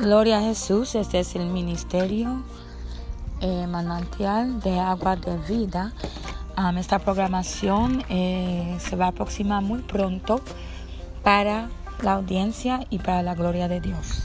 Gloria a Jesús, este es el ministerio eh, manantial de agua de vida. Um, esta programación eh, se va a aproximar muy pronto para la audiencia y para la gloria de Dios.